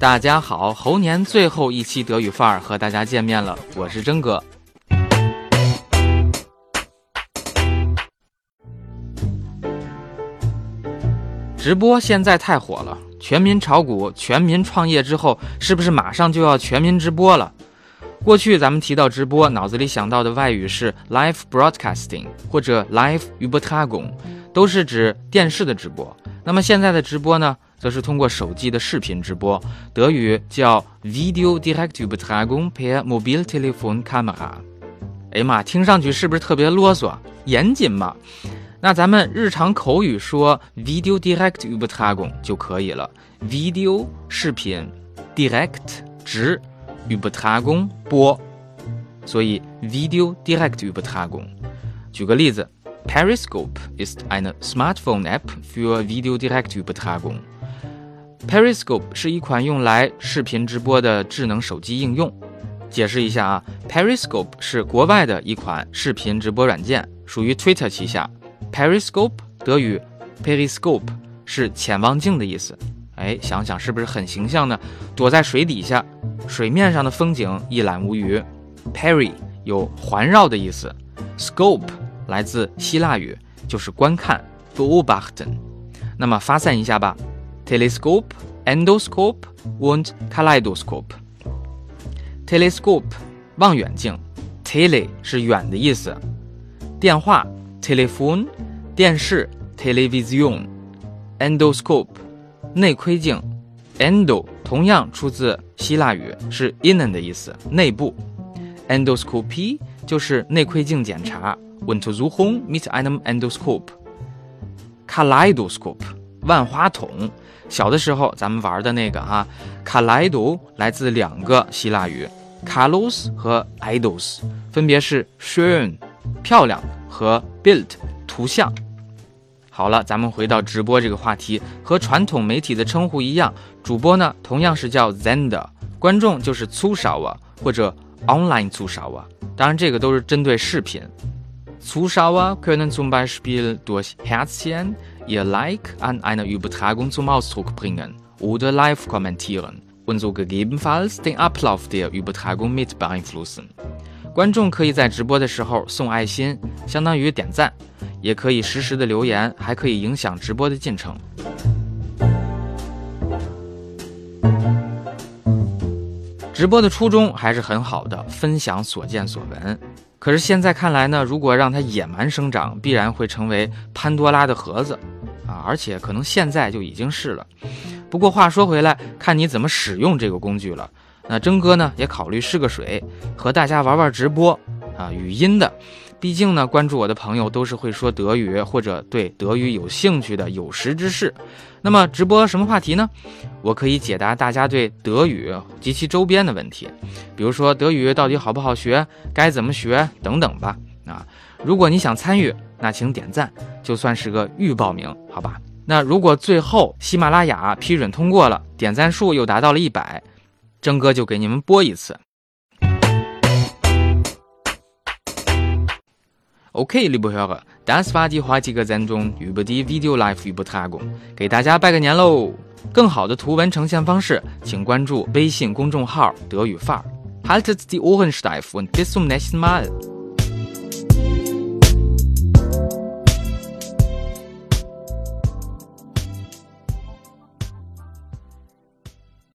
大家好，猴年最后一期德语范儿和大家见面了，我是真哥。直播现在太火了，全民炒股、全民创业之后，是不是马上就要全民直播了？过去咱们提到直播，脑子里想到的外语是 live broadcasting 或者 live übertragung，都是指电视的直播。那么现在的直播呢，则是通过手机的视频直播，德语叫 Video direct Übertragung per Mobiltelefonkamera。哎呀妈，听上去是不是特别啰嗦？严谨嘛？那咱们日常口语说 Video direct Übertragung 就可以了。Video 视频，direct 直，Übertragung 播，所以 Video direct Übertragung。举个例子。Periscope ist eine Smartphone-App für Videodirektübertragung. Periscope 是一款用来视频直播的智能手机应用。解释一下啊，Periscope 是国外的一款视频直播软件，属于 Twitter 旗下。Periscope 德语 Periscope 是潜望镜的意思。哎，想想是不是很形象呢？躲在水底下，水面上的风景一览无余。Peri 有环绕的意思，Scope。来自希腊语，就是观看 beobachten。那么发散一下吧，telescope、endoscope and kaleidoscope。telescope 望远镜，tele 是远的意思；电话 telephone，电视 television。endoscope 内窥镜，endo 同样出自希腊语，是 innen 的意思，内部。endoscopy 就是内窥镜检查。w e n t o Zuhong meet an endoscope。Kaleidoscope，万花筒。小的时候咱们玩的那个哈，Kaleido 来自两个希腊语，Kalaos 和 Idos 分别是 SHOWN、漂亮和 BUILT 图像。好了，咱们回到直播这个话题，和传统媒体的称呼一样，主播呢同样是叫 Zender，观众就是粗勺啊或者。Online Zuschauer。当然这个都是针对视频。Zuschauer können zum Beispiel durch Herzchen ihr Like an einer Übertragung zum Ausdruck bringen oder live kommentieren und so gegebenenfalls den Ablauf der Übertragung mit beeinflussen. 观众可以在直播的时候送爱心，相当于点赞，也可以实时的留言，还可以影响直播的进程。直播的初衷还是很好的，分享所见所闻。可是现在看来呢，如果让它野蛮生长，必然会成为潘多拉的盒子，啊，而且可能现在就已经是了。不过话说回来，看你怎么使用这个工具了。那征哥呢，也考虑试个水，和大家玩玩直播，啊，语音的。毕竟呢，关注我的朋友都是会说德语或者对德语有兴趣的有识之士。那么直播什么话题呢？我可以解答大家对德语及其周边的问题，比如说德语到底好不好学，该怎么学等等吧。啊，如果你想参与，那请点赞，就算是个预报名，好吧？那如果最后喜马拉雅批准通过了，点赞数又达到了一百，征哥就给你们播一次。Okay, liebe Hörer, das war die heutige Sendung über die Video-Live-Übertragung。给大家拜个年喽！更好的图文呈现方式，请关注微信公众号“德语范儿”。Haltet die Ohren steif und bis zum nächsten Mal。